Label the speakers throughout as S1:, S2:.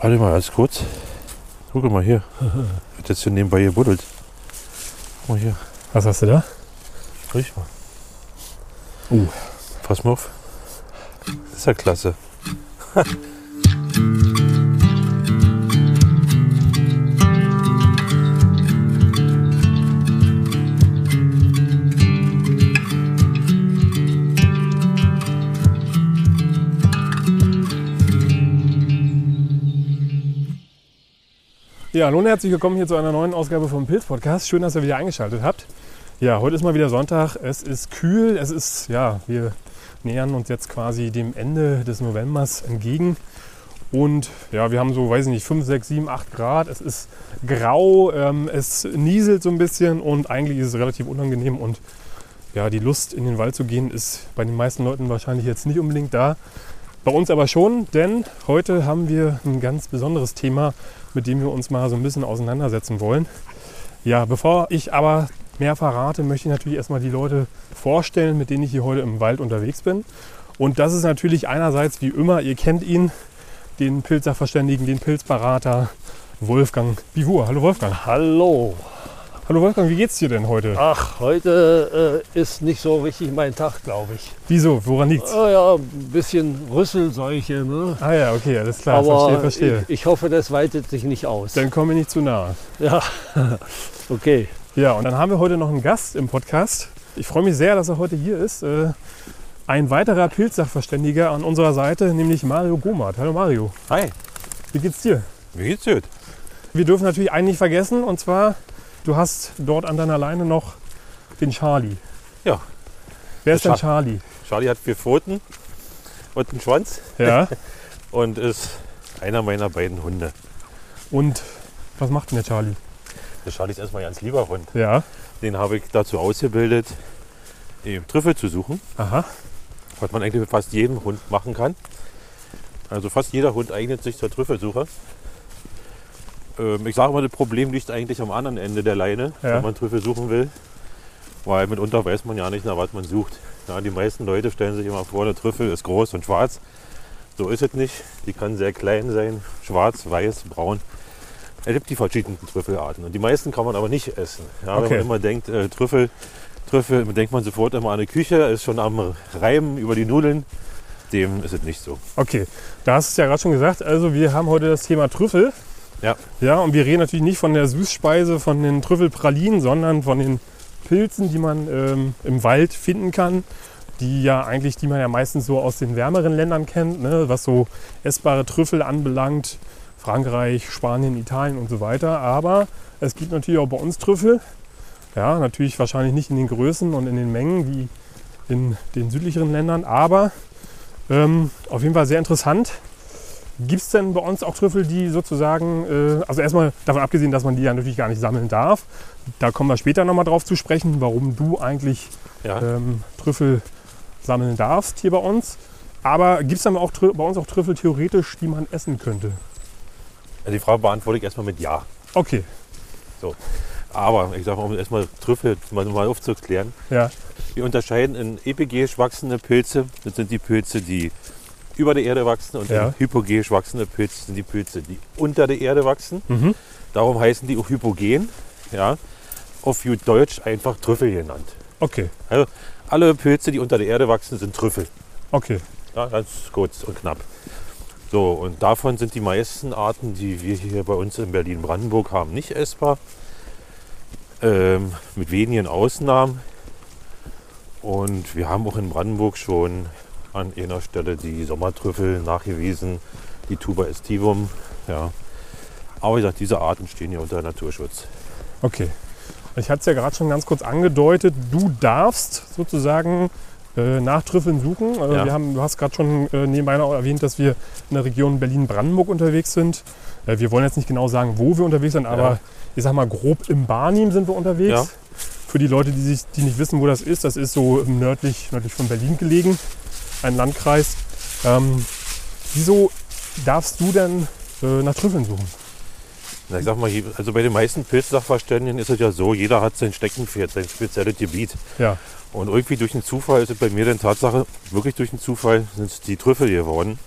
S1: Warte mal, ganz kurz. Guck mal hier. Wird jetzt hier nebenbei gebuddelt. Guck mal hier.
S2: Was hast du da?
S1: Riech mal.
S2: Uh.
S1: Pass mal auf. Das ist ja klasse.
S2: Ja, hallo und herzlich willkommen hier zu einer neuen Ausgabe vom Pilz Podcast. Schön, dass ihr wieder eingeschaltet habt. Ja, heute ist mal wieder Sonntag. Es ist kühl. Es ist, ja, wir nähern uns jetzt quasi dem Ende des Novembers entgegen. Und ja, wir haben so, weiß ich nicht, 5, 6, 7, 8 Grad. Es ist grau, ähm, es nieselt so ein bisschen und eigentlich ist es relativ unangenehm. Und ja, die Lust in den Wald zu gehen ist bei den meisten Leuten wahrscheinlich jetzt nicht unbedingt da. Bei uns aber schon, denn heute haben wir ein ganz besonderes Thema, mit dem wir uns mal so ein bisschen auseinandersetzen wollen. Ja, bevor ich aber mehr verrate, möchte ich natürlich erstmal die Leute vorstellen, mit denen ich hier heute im Wald unterwegs bin. Und das ist natürlich einerseits wie immer, ihr kennt ihn, den Pilzersachverständigen, den Pilzberater Wolfgang Bivur. Hallo Wolfgang.
S3: Hallo.
S2: Hallo Wolfgang, wie geht's dir denn heute?
S3: Ach, heute äh, ist nicht so richtig mein Tag, glaube ich.
S2: Wieso? Woran liegt's?
S3: Ah ja, ein bisschen Rüsselseuche, ne?
S2: Ah ja, okay, alles klar,
S3: Aber
S2: verstehe, verstehe.
S3: Ich, ich hoffe, das weitet sich nicht aus.
S2: Dann komme ich nicht zu nahe.
S3: Ja, okay.
S2: Ja, und dann haben wir heute noch einen Gast im Podcast. Ich freue mich sehr, dass er heute hier ist. Äh, Ein weiterer Pilzsachverständiger an unserer Seite, nämlich Mario Gomat. Hallo Mario,
S1: Hi.
S2: wie geht's dir?
S1: Wie geht's dir?
S2: Wir dürfen natürlich einen nicht vergessen und zwar, du hast dort an deiner Leine noch den Charlie.
S1: Ja.
S2: Wer ist
S1: Der
S2: denn
S1: Char-
S2: Charlie?
S1: Charlie hat vier Pfoten und einen Schwanz
S2: Ja.
S1: und ist einer meiner beiden Hunde.
S2: Und was macht denn der Charlie?
S1: Der Charlie ist erstmal ein ganz lieber Hund.
S2: Ja.
S1: Den habe ich dazu ausgebildet, eben Trüffel zu suchen,
S2: Aha.
S1: was man eigentlich mit fast jedem Hund machen kann. Also fast jeder Hund eignet sich zur Trüffelsuche. Ähm, ich sage mal, das Problem liegt eigentlich am anderen Ende der Leine,
S2: Ja.
S1: wenn man Trüffel suchen will. Weil mitunter weiß man ja nicht, nach was man sucht. Ja, die meisten Leute stellen sich immer vor, der Trüffel ist groß und schwarz. So ist es nicht. Die kann sehr klein sein, schwarz, weiß, braun. Es gibt die verschiedenen Trüffelarten. Und die meisten kann man aber nicht essen. Ja, Wenn
S2: Okay.
S1: man immer denkt, äh, Trüffel, Trüffel, denkt man sofort immer an die Küche, ist schon am Reiben über die Nudeln. Dem ist es nicht so.
S2: Okay, da hast du es ja gerade schon gesagt. Also wir haben heute das Thema Trüffel.
S1: Ja.
S2: Ja, und wir reden natürlich nicht von der Süßspeise, von den Trüffelpralinen, sondern von den Pilzen, die man ähm, im Wald finden kann. Die ja eigentlich, die man ja meistens so aus den wärmeren Ländern kennt, ne? was so essbare Trüffel anbelangt. Frankreich, Spanien, Italien und so weiter. Aber es gibt natürlich auch bei uns Trüffel. Ja, natürlich wahrscheinlich nicht in den Größen und in den Mengen wie in den südlicheren Ländern, aber ähm, auf jeden Fall sehr interessant. Gibt es denn bei uns auch Trüffel, die sozusagen, äh, also erstmal davon abgesehen, dass man die ja natürlich gar nicht sammeln darf, da kommen wir später nochmal drauf zu sprechen, warum du eigentlich
S1: Ja.
S2: ähm, Trüffel sammeln darfst hier bei uns. Aber gibt es dann auch bei uns auch Trüffel theoretisch, die man essen könnte?
S1: Also die Frage beantworte ich erstmal mit Ja.
S2: Okay,
S1: Aber ich sage mal, um erstmal Trüffel mal, mal aufzuklären.
S2: ja,
S1: Wir unterscheiden in epigesch wachsende Pilze. Das sind die Pilze, die über der Erde wachsen. Und
S2: Ja.
S1: in hypogesch wachsende Pilze sind die Pilze, die unter der Erde wachsen.
S2: mhm.
S1: Darum heißen die auch hypogen. Ja. Auf gut Deutsch einfach Trüffel genannt.
S2: okay,
S1: Alle Pilze, die unter der Erde wachsen, sind Trüffel.
S2: okay,
S1: Ja, ganz kurz und knapp. So, und davon sind die meisten Arten, die wir hier bei uns in Berlin-Brandenburg haben, nicht essbar. Ähm, mit wenigen Ausnahmen. Und wir haben auch in Brandenburg schon an einer Stelle die Sommertrüffel nachgewiesen, die Tuba estivum. Ja. Aber wie gesagt, diese Arten stehen hier unter Naturschutz.
S2: okay. Ich hatte es ja gerade schon ganz kurz angedeutet, du darfst sozusagen äh, nach Trüffeln suchen. Äh,
S1: Ja.
S2: wir haben, du hast gerade schon äh, nebenbei erwähnt, dass wir in der Region Berlin-Brandenburg unterwegs sind. Äh, wir wollen jetzt nicht genau sagen, wo wir unterwegs sind, aber
S1: Ja.
S2: ich sag mal grob im Barnim sind wir unterwegs.
S1: Ja.
S2: Für die Leute, die, sich, die nicht wissen, wo das ist, das ist so nördlich, nördlich von Berlin gelegen, ein Landkreis. Ähm, wieso darfst du denn äh, nach Trüffeln suchen?
S1: Na, ich sag mal, also bei den meisten Pilzsachverständigen ist es ja so, jeder hat sein Steckenpferd, sein spezielles Gebiet.
S2: Ja,
S1: Und irgendwie durch den Zufall ist es bei mir dann Tatsache, wirklich durch den Zufall sind es die Trüffel geworden.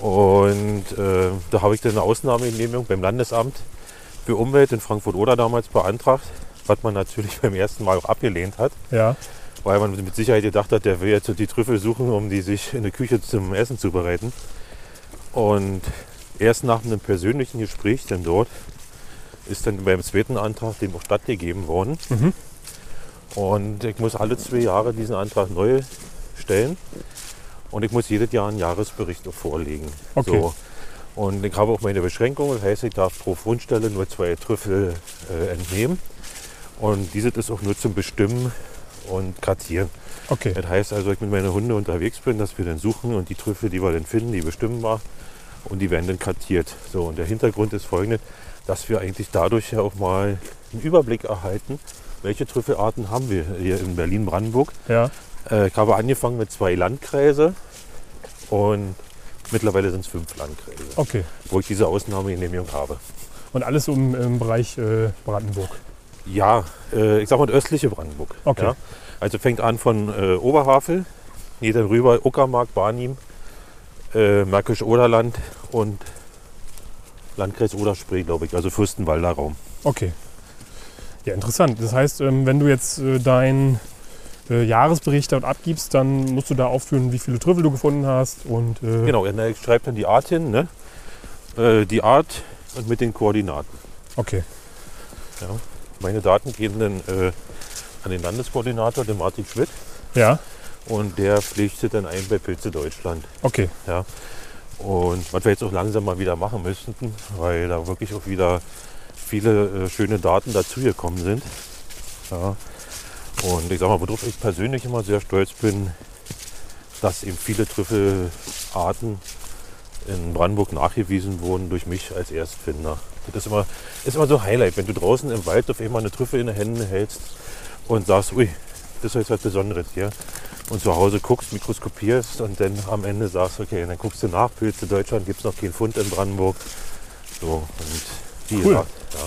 S1: Und äh, da habe ich dann eine Ausnahmegenehmigung beim Landesamt für Umwelt in Frankfurt-Oder damals beantragt, was man natürlich beim ersten Mal auch abgelehnt hat,
S2: Ja.
S1: Weil man mit Sicherheit gedacht hat, der will jetzt die Trüffel suchen, um die sich in der Küche zum Essen zu bereiten. Und erst nach einem persönlichen Gespräch dann dort ist dann beim zweiten Antrag dem auch stattgegeben worden.
S2: Mhm.
S1: Und ich muss alle zwei Jahre diesen Antrag neu stellen. Und ich muss jedes Jahr einen Jahresbericht vorlegen.
S2: Okay.
S1: So. Und ich habe auch meine Beschränkungen. Das heißt, ich darf pro Fundstelle nur zwei Trüffel äh, entnehmen. Und dieses ist auch nur zum Bestimmen und Kartieren.
S2: Okay.
S1: Das heißt also, ich mit meinen Hunden unterwegs bin, dass wir dann suchen und die Trüffel, die wir dann finden, die bestimmen wir und die werden dann kartiert. So, und der Hintergrund ist folgende, dass wir eigentlich dadurch ja auch mal einen Überblick erhalten, welche Trüffelarten haben wir hier in Berlin-Brandenburg.
S2: Ja.
S1: Äh, ich habe angefangen mit zwei Landkreise und mittlerweile sind es fünf Landkreise,
S2: Okay.
S1: wo ich diese Ausnahmegenehmigung habe.
S2: Und alles um, im Bereich äh, Brandenburg.
S1: Ja, äh, ich sag mal östliche Brandenburg.
S2: Okay.
S1: Ja. Also fängt an von äh, Oberhavel, geht dann rüber Uckermark, Barnim, äh, Märkisch-Oderland und Landkreis Oderspree, glaube ich, also Fürstenwalder Raum.
S2: Okay. Ja, interessant. Das heißt, ähm, wenn du jetzt äh, deinen äh, Jahresbericht dort abgibst, dann musst du da aufführen, wie viele Trüffel du gefunden hast und äh,
S1: Genau, ich schreibe dann die Art hin, ne? äh, die Art und mit den Koordinaten.
S2: okay.
S1: Ja. Meine Daten gehen dann äh, an den Landeskoordinator, den Martin Schmidt,
S2: Ja,
S1: und der pflegte dann ein bei Pilze Deutschland.
S2: okay.
S1: Und was wir jetzt auch langsam mal wieder machen müssten, weil da wirklich auch wieder viele äh, schöne Daten dazugekommen sind. Ja. Und ich sag mal, worauf ich persönlich immer sehr stolz bin, dass eben viele Trüffelarten in Brandenburg nachgewiesen wurden durch mich als Erstfinder. Das ist immer, ist immer so ein Highlight, wenn du draußen im Wald auf einmal eine Trüffel in den Händen hältst und sagst, ui, das ist jetzt was Besonderes hier. Und zu Hause guckst, mikroskopierst und dann am Ende sagst, okay, dann guckst du nach, Pilze Deutschland, gibt es noch keinen Fund in Brandenburg. So, und wie
S2: Cool.
S1: gesagt, ja.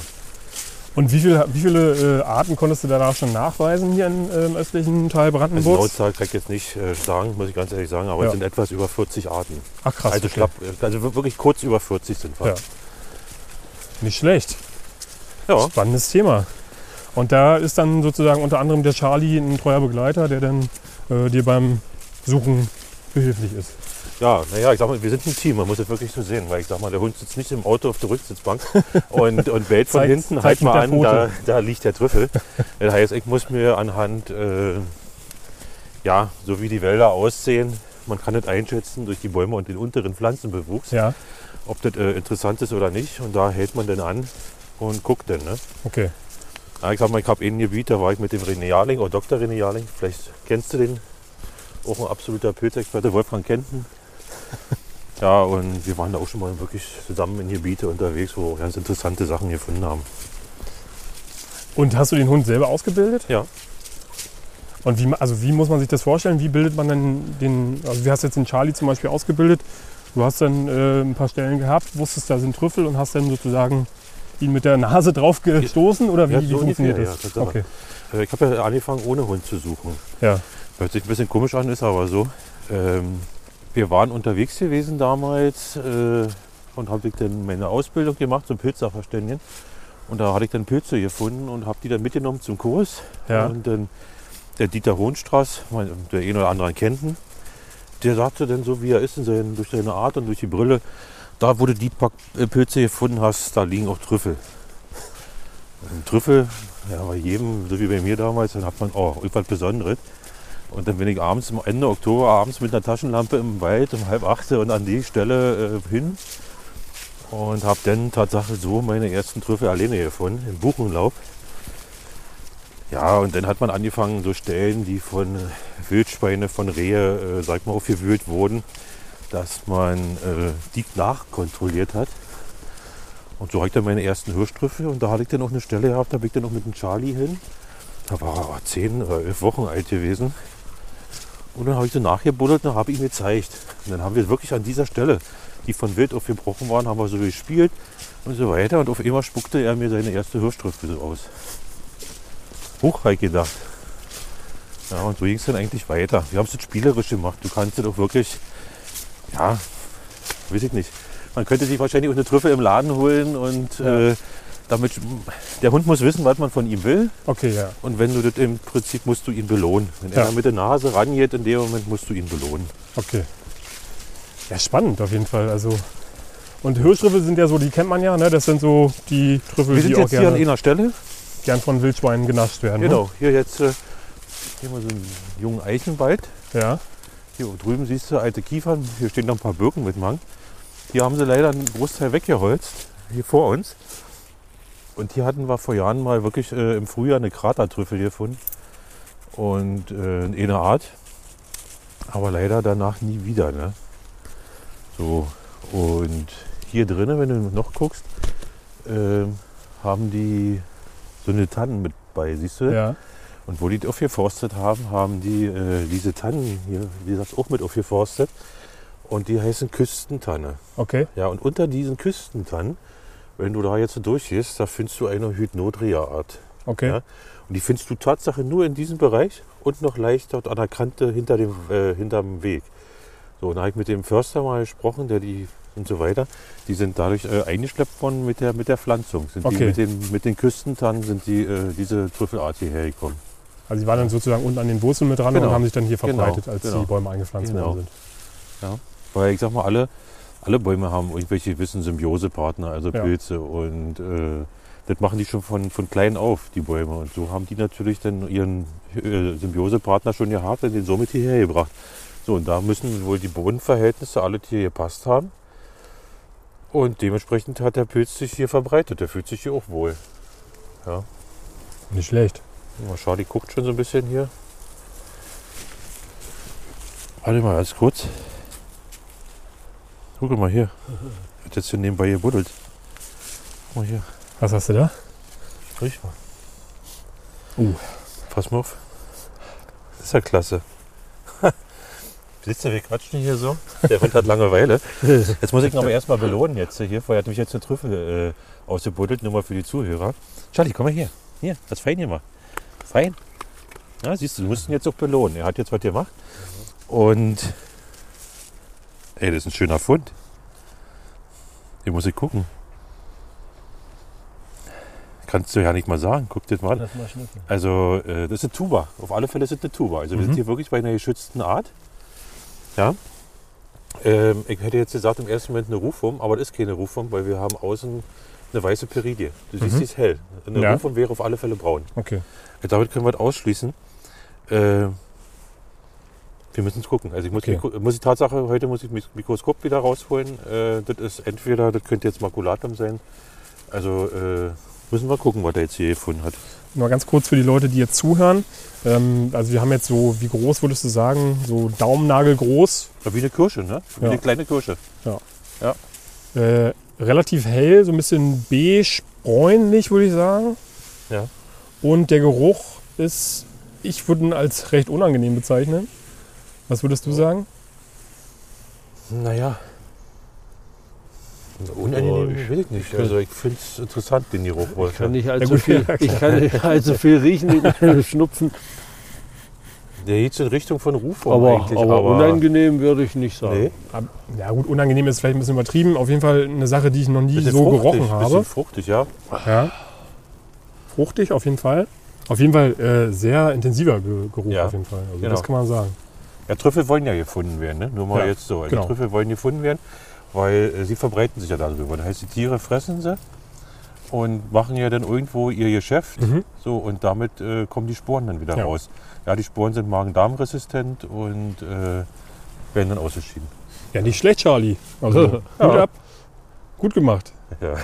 S2: Und wie, viel, wie viele äh, Arten konntest du da schon nachweisen hier im ähm, östlichen Teil
S1: Also
S2: Brandenburgs?
S1: Lautzahl kann ich jetzt nicht äh, sagen, muss ich ganz ehrlich sagen, aber
S2: Ja.
S1: es sind etwas über 40 Arten.
S2: Ach krass.
S1: also,
S2: okay.
S1: schlapp, also wir- wirklich kurz über 40 sind wir.
S2: Ja. Nicht schlecht.
S1: Ja.
S2: Spannendes Thema. Und da ist dann sozusagen unter anderem der Charlie ein treuer Begleiter, der dann äh, dir beim Suchen behilflich ist.
S1: Ja, naja, ich sag mal, wir sind ein Team, man muss das wirklich so sehen, weil ich sag mal, der Hund sitzt nicht im Auto auf der Rücksitzbank und, und bellt von
S2: Zeigt-
S1: hinten, halt mal an, da, da liegt der Trüffel. Das heißt, ich muss mir anhand, äh, ja, so wie die Wälder aussehen, man kann das einschätzen durch die Bäume und den unteren Pflanzenbewuchs,
S2: Ja,
S1: ob das äh, interessant ist oder nicht. Und da hält man dann an und guckt dann. Ne?
S2: okay.
S1: Ja, ich sag mal, ich habe ein Gebiet, da war ich mit dem René Jarling, oder Dr. René Jarling, vielleicht kennst du den, auch ein absoluter Pilzexperte, Wolfgang Kenten. Ja, und wir waren da auch schon mal wirklich zusammen in Gebiete unterwegs, wo wir ganz interessante Sachen gefunden haben.
S2: Und hast du den Hund selber ausgebildet?
S1: Ja.
S2: Und wie, also wie muss man sich das vorstellen? Wie bildet man denn den, also wie hast du jetzt den Charlie zum Beispiel ausgebildet? Du hast dann äh, ein paar Stellen gehabt, wusstest, da sind Trüffel und hast dann sozusagen ihn mit der Nase drauf gestoßen oder wie,
S1: Ja,
S2: wie
S1: so
S2: funktioniert
S1: ungefähr,
S2: das?
S1: ja,
S2: okay.
S1: Äh, Ich habe ja angefangen, ohne Hund zu suchen.
S2: Ja.
S1: Hört sich ein bisschen komisch an, ist aber so. Ähm, wir waren unterwegs gewesen damals äh, und habe ich dann meine Ausbildung gemacht zum Pilzsachverständigen. Und da hatte ich dann Pilze gefunden und habe die dann mitgenommen zum Kurs.
S2: Ja.
S1: Und dann der Dieter Hohenstraß, mein- der ein oder andere kennt ihn, der sagte dann so, wie er ist, in seinen, durch seine Art und durch die Brille, da wo du die äh, Pilze gefunden hast, da liegen auch Trüffel. Und Trüffel, ja, bei jedem, so wie bei mir damals, dann hat man, oh, irgendwas Besonderes. Und dann bin ich abends, Ende Oktober, abends mit einer Taschenlampe im Wald um halb acht und an die Stelle äh, hin und habe dann Tatsache so meine ersten Trüffel alleine gefunden, im Buchenlaub. Ja, und dann hat man angefangen, so Stellen, die von Wildschweine, von Rehe, äh, sag mal, aufgewühlt wurden, dass man äh, die nachkontrolliert hat. Und so habe ich dann meine ersten Hirschtrüffel und da hatte ich dann noch eine Stelle gehabt, da bin ich dann noch mit dem Charlie hin. Da war er zehn oder elf Wochen alt gewesen. Und dann habe ich so nachgebuddelt und habe ihm gezeigt. Und dann haben wir wirklich an dieser Stelle, die von Wild aufgebrochen waren, haben wir so gespielt und so weiter. Und auf einmal spuckte er mir seine erste Hirschtrüffel so aus. Hochreich gedacht. Ja, und so ging es dann eigentlich weiter. Wir haben es jetzt spielerisch gemacht. Du kannst es auch wirklich, ja, weiß ich nicht. Man könnte sich wahrscheinlich auch eine Trüffel im Laden holen und
S2: Ja.
S1: äh, damit der Hund muss wissen, was man von ihm will.
S2: Okay, ja.
S1: Und wenn du das im Prinzip musst du ihn belohnen. Wenn
S2: Ja.
S1: er mit der Nase rangeht, in dem Moment musst du ihn belohnen.
S2: Okay. Ja, spannend auf jeden Fall. Also. Und Hirschtrüffel sind ja so, die kennt man ja, ne? Das sind so die Trüffel,
S1: Wir
S2: die
S1: sind
S2: auch
S1: jetzt hier an
S2: gerne,
S1: einer Stelle.
S2: Gern von Wildschweinen genascht werden.
S1: Genau, hier jetzt äh, hier mal so einen jungen Eichenwald.
S2: Ne? Ja.
S1: Hier drüben siehst du alte Kiefern. Hier stehen noch ein paar Birken mit Mang. Hier haben sie leider einen Großteil weggeholzt, hier vor uns. Und hier hatten wir vor Jahren mal wirklich äh, im Frühjahr eine Kratertrüffel gefunden. Und äh, in einer Art. Aber leider danach nie wieder. Ne? So, und hier drinnen, wenn du noch guckst, ähm, haben die eine Tannen mit bei, siehst du?
S2: Ja.
S1: Und wo die das aufgeforstet haben, haben die äh, diese Tannen hier, wie gesagt, auch mit aufgeforstet. Und die heißen Küstentanne.
S2: Okay.
S1: Ja, und unter diesen Küstentannen, wenn du da jetzt so durchgehst, da findest du eine Hydnodria-Art.
S2: Okay.
S1: Ja. Und die findest du Tatsache nur in diesem Bereich und noch leicht dort an der Kante hinter dem, äh, hinterm Weg. So, und da habe ich mit dem Förster mal gesprochen, der die und so weiter. Die sind dadurch äh, eingeschleppt worden mit der, mit der Pflanzung. Sind die
S2: Okay.
S1: mit, den, mit den Küstentannen sind die, äh, diese Trüffelart hierher gekommen.
S2: Also die waren dann sozusagen unten an den Wurzeln mit dran
S1: Genau.
S2: und haben sich dann hier
S1: Genau,
S2: verbreitet, als
S1: genau.
S2: die Bäume eingepflanzt
S1: Genau.
S2: worden sind.
S1: Weil ich sag mal, alle, alle Bäume haben irgendwelche gewissen Symbiosepartner, also
S2: Ja.
S1: Pilze. Und äh, das machen die schon von, von klein auf, die Bäume. Und so haben die natürlich dann ihren äh, Symbiosepartner schon gehabt und den somit hierher gebracht. So, und da müssen wohl die Bodenverhältnisse alle hier gepasst haben. Und dementsprechend hat der Pilz sich hier verbreitet. Der fühlt sich hier auch wohl.
S2: Nicht schlecht.
S1: Mal schau, die guckt schon so ein bisschen hier. Warte mal, ganz kurz. Guck mal hier. Hat jetzt hier nebenbei gebuddelt. Guck mal hier.
S2: Was hast du da?
S1: Riech mal.
S2: Uh.
S1: Pass mal auf. Das ist ja klasse. Du, wir quatschen hier so. Der Hund hat Langeweile. Jetzt muss ich ihn aber erstmal belohnen jetzt hier. Vorher hat mich jetzt eine Trüffel äh, ausgebuddelt, nur mal für die Zuhörer. Charlie, komm mal hier. Hier, das fein gemacht. Fein. Ja, siehst du, du musst ihn jetzt auch belohnen. Er hat jetzt was gemacht. Und ey, das ist ein schöner Fund. Den muss ich gucken. Kannst du ja nicht mal sagen. Guck dir das mal an.
S3: Mal.
S1: Also, äh, das ist eine Tuba. Auf alle Fälle ist es eine Tuba. Also, wir
S2: Mhm.
S1: sind hier wirklich bei einer geschützten Art. Ja. Ähm, ich hätte jetzt gesagt, im ersten Moment eine Rufwurm, aber das ist keine Rufwurm, weil wir haben außen eine weiße Peridie. Du siehst,
S2: Mhm.
S1: die ist hell. Eine
S2: Ja.
S1: Rufwurm wäre auf alle Fälle braun.
S2: Okay.
S1: Damit können wir das ausschließen. Äh, wir müssen es gucken. Also ich muss,
S2: Okay.
S1: Mikro- muss die Tatsache, heute muss ich das Mikroskop wieder rausholen. Äh, das ist entweder, das könnte jetzt Makulatum sein. Also äh, müssen wir gucken, was er jetzt hier gefunden hat.
S2: Nur ganz kurz für die Leute, die jetzt zuhören. Ähm, also wir haben jetzt so, wie groß würdest du sagen? So Daumennagel groß.
S1: Ja, Wie eine Kirsche, ne? Wie
S2: Ja.
S1: eine kleine Kirsche.
S2: Äh, relativ hell, so ein bisschen beige, bräunlich würde ich sagen.
S1: Ja.
S2: Und der Geruch ist, ich würde ihn als recht unangenehm bezeichnen. Was würdest du sagen?
S1: Naja. Unangenehm
S3: Oh, ich-
S1: will ich nicht. Also ich finde es interessant, den Geruch.
S3: Ich kann nicht
S2: Ja,
S3: allzu
S2: gut,
S3: viel,
S2: ja,
S3: ich kann nicht allzu viel riechen, schnupfen,
S1: Der geht so in Richtung von Rufwurm
S3: aber,
S1: eigentlich.
S3: aber unangenehm würde ich nicht sagen.
S1: Nee,
S2: Ja gut, unangenehm ist vielleicht ein bisschen übertrieben. Auf jeden Fall eine Sache, die ich noch nie
S1: bisschen
S2: so
S1: fruchtig,
S2: gerochen habe.
S1: Bisschen fruchtig, ja.
S2: Ja. Fruchtig auf jeden Fall. Auf jeden Fall äh, sehr intensiver Ge Geruch
S1: Ja,
S2: auf jeden Fall. Also
S1: genau.
S2: das kann man sagen.
S1: Ja, Trüffel wollen ja gefunden werden, ne? nur mal
S2: Ja,
S1: jetzt so. Also
S2: genau.
S1: Trüffel wollen gefunden werden, weil äh, sie verbreiten sich ja darüber. Das heißt, die Tiere fressen sie und machen ja dann irgendwo ihr Geschäft.
S2: Mhm.
S1: So, und damit äh, kommen die Sporen dann wieder
S2: Ja.
S1: raus. Ja, die Sporen sind Magen-Darm-resistent und äh, werden dann ausgeschieden.
S2: Ja, nicht schlecht, Charlie. Also
S1: Ja.
S2: ab. Gut gemacht.
S1: Ja.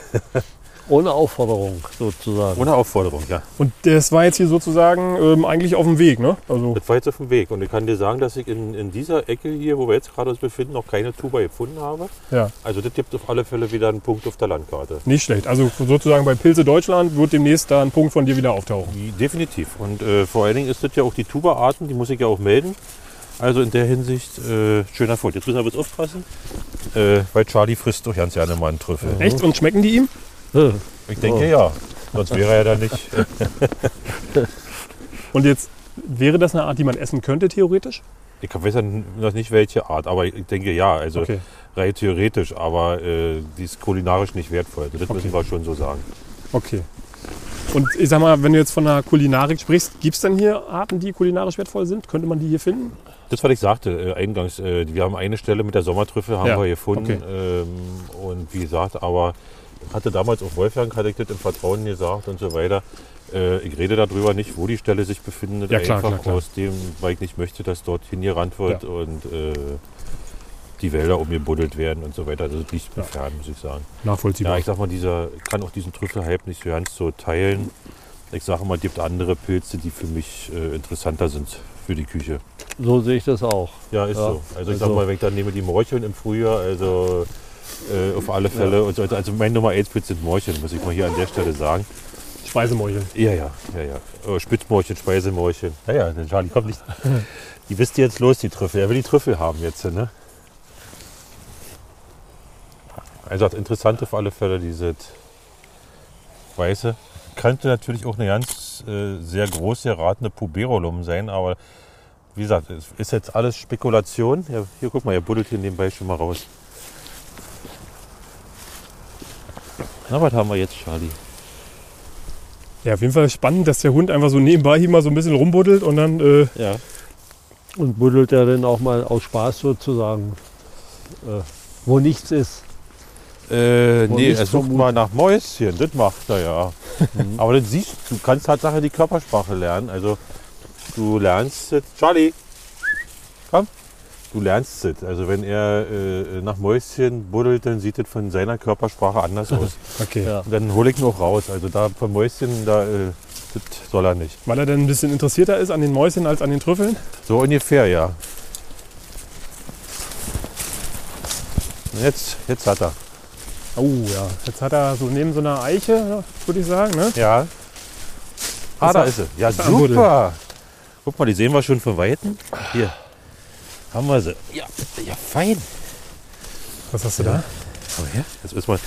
S3: Ohne Aufforderung sozusagen.
S1: Ohne Aufforderung, ja.
S2: Und das war jetzt hier sozusagen ähm, eigentlich auf dem Weg, ne? Also
S1: Das war jetzt auf dem Weg. Und ich kann dir sagen, dass ich in, in dieser Ecke hier, wo wir jetzt gerade uns befinden, noch keine Tuba gefunden habe.
S2: ja,
S1: Also das gibt auf alle Fälle wieder einen Punkt auf der Landkarte.
S2: nicht schlecht. Also sozusagen bei Pilze Deutschland wird demnächst da ein Punkt von dir wieder auftauchen.
S1: Definitiv. Und äh, vor allen Dingen ist das ja auch die Tuba-Arten, die muss ich ja auch melden. Also in der Hinsicht äh, schöner Fund. Jetzt müssen wir bloß aufpassen, äh, weil Charlie frisst doch ganz gerne mal einen Trüffel.
S2: Echt? Und schmecken die ihm?
S3: Äh,
S1: Ich denke ja. Sonst wäre er ja da nicht.
S2: Und jetzt wäre das eine Art, die man essen könnte, theoretisch?
S1: Ich weiß ja noch nicht welche Art, aber ich denke ja, also
S2: Okay.
S1: rein theoretisch, aber äh, die ist kulinarisch nicht wertvoll. Das müssen
S2: Okay.
S1: wir schon so sagen.
S2: Okay. Und ich sag mal, wenn du jetzt von der Kulinarik sprichst, gibt es denn hier Arten, die kulinarisch wertvoll sind? Könnte man die hier finden?
S1: Das, was ich sagte, äh, eingangs, äh, wir haben eine Stelle mit der Sommertrüffel haben
S2: Ja,
S1: wir gefunden.
S2: okay.
S1: Ähm, und wie gesagt, aber hatte damals auch Wolfgang, hatte ich das im Vertrauen gesagt und so weiter. Äh, ich rede darüber nicht, wo die Stelle sich befindet,
S2: Ja, klar,
S1: einfach
S2: klar, klar.
S1: aus dem, weil ich nicht möchte, dass dort hingerannt wird
S2: Ja.
S1: und äh, die Wälder umgebuddelt werden und so weiter. Das liegt mir
S2: Ja.
S1: fern, muss ich sagen.
S2: Nachvollziehbar.
S1: Ja, ich sag mal, dieser ich kann auch diesen Trüffelhype nicht so ganz so teilen. Ich sage mal, es gibt andere Pilze, die für mich äh, interessanter sind für die Küche.
S3: So sehe ich das auch.
S1: Ja, ist
S3: Ja,
S1: so. Also ich sag
S3: also-
S1: mal, wenn ich dann nehme die Morcheln im Frühjahr, also äh, auf alle Fälle. Und so, also mein Nummer 1 Pilz sind Morcheln, muss ich mal hier an der Stelle sagen.
S2: Speisemorcheln.
S1: Ja, ja, ja, ja. Äh, Spitzmorcheln, Speisemorcheln. Ja, ja, Charlie kommt nicht. Die wisst ihr jetzt los, die Trüffel. Er will die Trüffel haben jetzt, ne? Also das Interessante auf alle Fälle, diese weiße. Könnte natürlich auch eine ganz äh, sehr groß geratene Puberolum sein, aber wie gesagt, es ist jetzt alles Spekulation. Ja, hier, guck mal, er buddelt hier nebenbei schon mal raus. Na, was haben wir jetzt, Charlie?
S2: Ja, auf jeden Fall spannend, dass der Hund einfach so nebenbei hier mal so ein bisschen rumbuddelt und dann, äh,
S1: Ja,
S3: Und buddelt er dann auch mal aus Spaß sozusagen, äh, wo nichts ist.
S1: Äh,
S3: Wo
S1: nee, er sucht mal nach Mäuschen, das macht er ja. Aber das siehst du, kannst Tatsache die Körpersprache lernen. Also du lernst es. Charlie, komm. Du lernst es. Also wenn er äh, nach Mäuschen buddelt, dann sieht es von seiner Körpersprache anders aus.
S2: okay.
S3: Ja.
S1: Und dann hole ich ihn auch raus. Also da von Mäuschen, da, äh, das soll er nicht.
S2: Weil er dann ein bisschen interessierter ist an den Mäuschen als an den Trüffeln.
S1: So ungefähr, ja. Jetzt, jetzt hat er.
S2: Oh ja, jetzt hat er so neben so einer Eiche, würde ich sagen, ne?
S1: Ja. Ah,
S2: Ist
S1: da
S2: er-
S1: ist sie. Ja,
S2: er
S1: super. Guck mal, die sehen wir schon von Weitem. Hier. Haben wir sie. Ja, ja fein.
S2: Was hast du da?
S1: Aber her. Jetzt ist mal,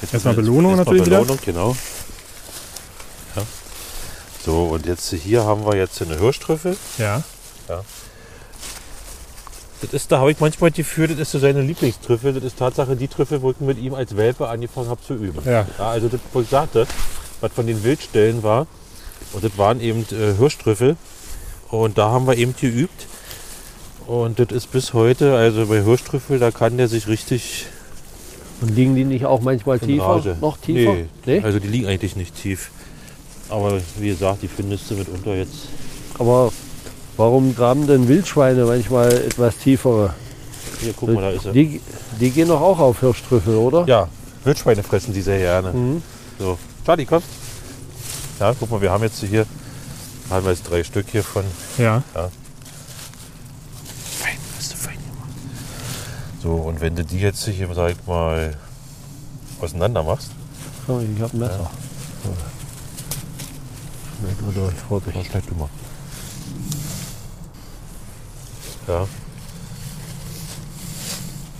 S1: jetzt
S2: Erstmal Belohnung
S1: erstmal
S2: natürlich wieder.
S1: Belohnung, genau. Ja. So, und jetzt hier haben wir jetzt eine Hirschtrüffel.
S2: Ja.
S1: Das ist, da habe ich manchmal Gefühl, das ist so seine Lieblingstrüffel. Das ist Tatsache die Trüffel, wo ich mit ihm als Welpe angefangen habe zu üben.
S2: Ja.
S1: Ja, also das, wo ich sagte, was von den Wildstellen war. Und das waren eben äh, Hirschtrüffel. Und da haben wir eben geübt. Und das ist bis heute, also bei Hirschtrüffel, da kann der sich richtig
S3: Und liegen die nicht auch manchmal tiefer?
S1: Rage.
S3: Noch tiefer?
S1: Nee,
S3: Nee?
S1: also die liegen eigentlich nicht tief. Aber wie gesagt, die findest du mitunter jetzt.
S3: Aber warum graben denn Wildschweine manchmal etwas tiefere?
S1: Hier, guck mal, da ist er.
S3: Die, die gehen doch auch auf Hirschtrüffel, oder?
S1: Ja, Wildschweine fressen die sehr gerne.
S3: Mhm.
S1: So, Charlie, komm. Ja, guck mal, wir haben jetzt hier, haben wir jetzt drei Stück hier von
S2: Ja.
S1: Fein, hast du fein gemacht. So, und wenn du die jetzt hier, sag ich mal, auseinander machst,
S3: Oh, ich habe ein Messer. Schneid mal durch, Vorsicht.
S1: was schneid du mal. Ja.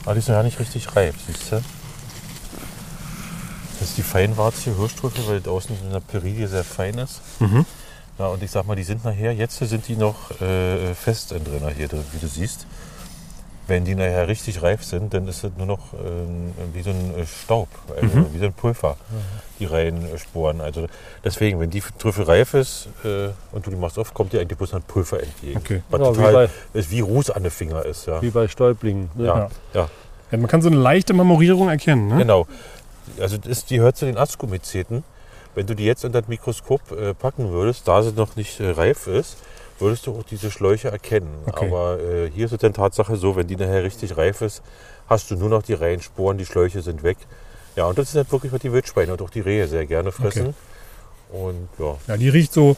S1: Aber die ist noch ja nicht richtig reif, siehst du? Das ist die Feinwarze Hirschtrüffel, weil draußen in der Peridie sehr fein ist.
S2: Mhm.
S1: Ja, und ich sag mal, die sind nachher, jetzt sind die noch äh, fest in drin, hier drin, wie du siehst. Wenn die nachher richtig reif sind, dann ist es nur noch äh, wie so ein äh, Staub, also wie so ein Pulver, die Reihensporen. Also deswegen, wenn die Trüffel reif ist äh, und du die machst auf, kommt dir eigentlich bloß ein Pulver entgegen.
S2: Okay.
S1: Was
S3: Ja, wie
S1: total
S3: bei-
S1: ist wie Ruß an den Finger ist. Ja,
S3: Wie bei Stäublingen. Ne?
S1: ja,
S2: Ja.
S1: ja.
S2: ja. Man kann so eine leichte Marmorierung erkennen, ne?
S1: genau. Also ist, die hört zu den Askomyceten. Wenn du die jetzt unter das Mikroskop äh, packen würdest, da sie noch nicht äh, reif ist, würdest du auch diese Schläuche erkennen.
S2: Okay.
S1: Aber äh, hier ist es dann Tatsache so, wenn die nachher richtig reif ist, hast du nur noch die Reihensporen, die Schläuche sind weg. Ja, und das ist halt wirklich, was die Wildschweine und auch die Rehe sehr gerne fressen. Und ja,
S2: Ja, die riecht so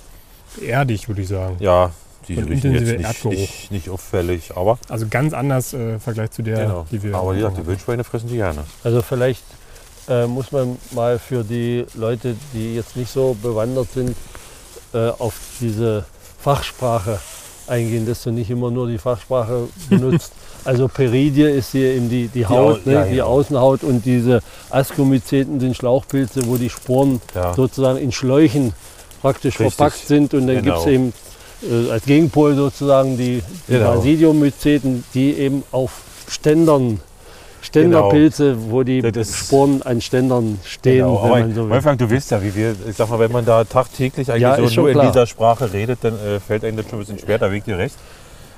S2: erdig, würde ich sagen.
S1: ja die
S2: Und
S1: riechen jetzt nicht, nicht, nicht auffällig, aber,
S2: Also ganz anders äh, im Vergleich zu der,
S1: genau.
S2: die wir.
S1: aber wie gesagt, die Wildschweine fressen die gerne.
S3: Also vielleicht äh, muss man mal für die Leute, die jetzt nicht so bewandert sind, äh, auf diese Fachsprache eingehen, dass du nicht immer nur die Fachsprache benutzt. also Peridie ist hier eben die, die Haut,
S1: Au-
S3: ne,
S1: ja,
S3: die
S1: genau.
S3: Außenhaut und diese Askomyceten sind Schlauchpilze, wo die Sporen
S1: Ja.
S3: sozusagen in Schläuchen praktisch
S1: Richtig.
S3: verpackt sind und dann
S1: Genau.
S3: gibt es eben äh, als Gegenpol sozusagen die, die
S1: Genau.
S3: Die eben auf Ständern, Ständerpilze, wo die Sporen an Ständern stehen,
S1: Genau,
S3: wenn
S1: aber
S3: man so will.
S1: Wolfgang, du weißt ja, wie wir, ich sag mal, wenn man da tagtäglich eigentlich
S3: Ja,
S1: so
S3: schon
S1: nur in dieser Sprache redet, dann äh, fällt einem das schon ein bisschen schwer, da wegt ihr recht.